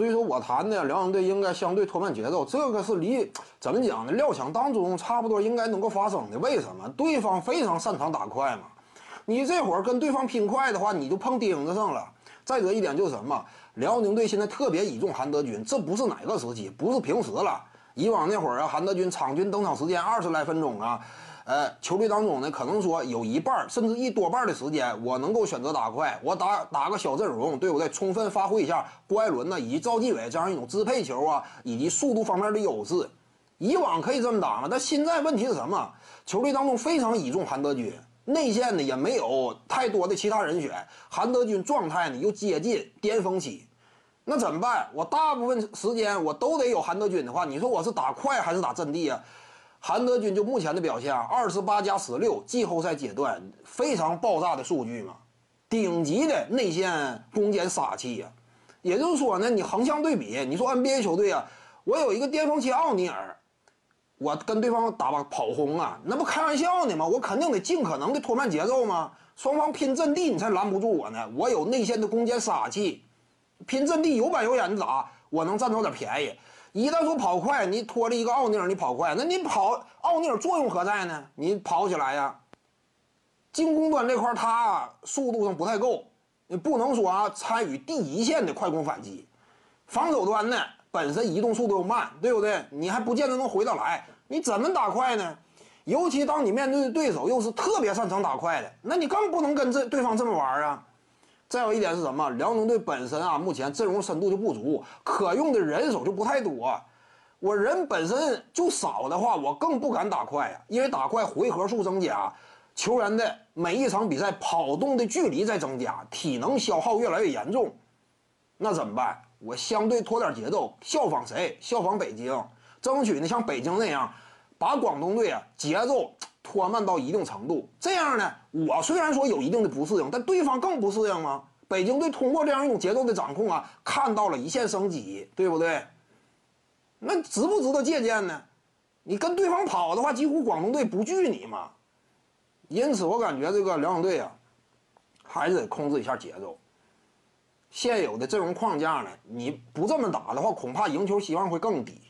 所以说我谈的辽宁队应该相对拖慢节奏，这个是离怎么讲呢？料想当中差不多应该能够发生的。为什么？对方非常擅长打快嘛。你这会儿跟对方拼快的话，你就碰钉子上了。再者一点就是什么？辽宁队现在特别倚重韩德君，这不是哪个时期，不是平时了。以往那会儿啊，韩德君场均登场时间二十来分钟啊，呃，球队当中呢，可能说有一半甚至一多半的时间，我能够选择打快，我打打个小阵容，对不对？充分发挥一下郭艾伦呢以及赵继伟这样一种支配球啊，以及速度方面的优势。以往可以这么打嘛，但现在问题是什么？球队当中非常倚重韩德君，内线呢也没有太多的其他人选，韩德君状态呢又接近巅峰期。那怎么办？我大部分时间我都得有韩德君的话，你说我是打快还是打阵地啊？韩德君就目前的表现啊，二十八加十六，季后赛阶段非常爆炸的数据嘛，顶级的内线攻坚杀器呀。也就是说呢，你横向对比，你说 NBA 球队啊，我有一个巅峰期奥尼尔，我跟对方打跑轰啊，那不开玩笑呢吗？我肯定得尽可能的拖慢节奏吗？双方拼阵地，你才拦不住我呢。我有内线的攻坚杀器。拼阵地有板有眼的打，我能占着点便宜。一旦说跑快，你拖着一个奥尼尔，你跑快，那你跑奥尼尔作用何在呢？你跑起来呀，进攻端这块他速度上不太够，你不能说啊参与第一线的快攻反击。防守端呢本身移动速度又慢，对不对？你还不见得能回得来，你怎么打快呢？尤其当你面对的对手又是特别擅长打快的，那你更不能跟这对方这么玩啊。再有一点是什么？辽宁队本身啊，目前阵容深度就不足，可用的人手就不太多。我人本身就少的话，我更不敢打快呀，因为打快回合数增加，球员的每一场比赛跑动的距离在增加，体能消耗越来越严重。那怎么办？我相对拖点节奏，效仿谁？效仿北京，争取呢像北京那样，把广东队啊节奏。拖慢到一定程度，这样呢，我虽然说有一定的不适应，但对方更不适应吗？北京队通过这样一种节奏的掌控啊，看到了一线生机，对不对？那值不值得借鉴呢？你跟对方跑的话，几乎广东队不惧你嘛。因此，我感觉这个辽宁队啊，还是得控制一下节奏。现有的阵容框架呢，你不这么打的话，恐怕赢球希望会更低。